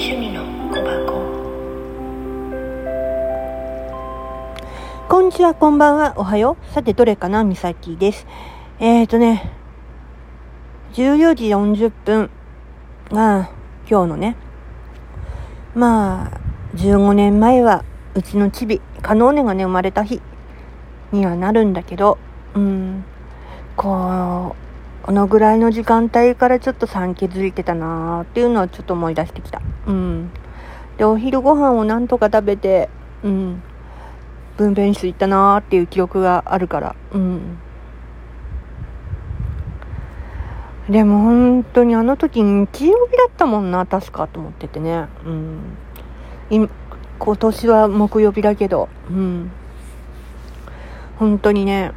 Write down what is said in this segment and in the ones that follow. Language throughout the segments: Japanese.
趣味の小箱。こんにちはこんばんはおはよう。さてどれかなみさきです。えっ、ー、とね14時40分が今日のねまあ15年前はうちのチビカノーネがね生まれた日にはなるんだけどうんこうこのぐらいの時間帯からちょっと産気づいてたなーっていうのをちょっと思い出してきた。うん。で、お昼ご飯をなんとか食べて、うん。分娩室行ったなーっていう記憶があるから、うん。でも本当にあの時日曜日だったもんな、確かと思っててね。うん。今年は木曜日だけど、うん。本当にね、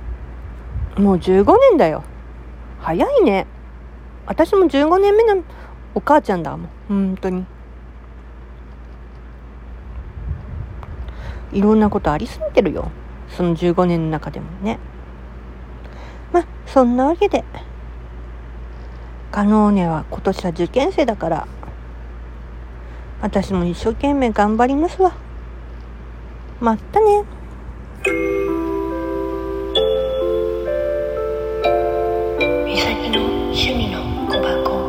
もう15年だよ。早いね。私も15年目のお母ちゃんだもん。本当に。いろんなことありすぎてるよ。その15年の中でもね。まあ、そんなわけで、カノーネは今年は受験生だから、私も一生懸命頑張りますわ。またね。 그 놈, 슈미 노, 고바 고.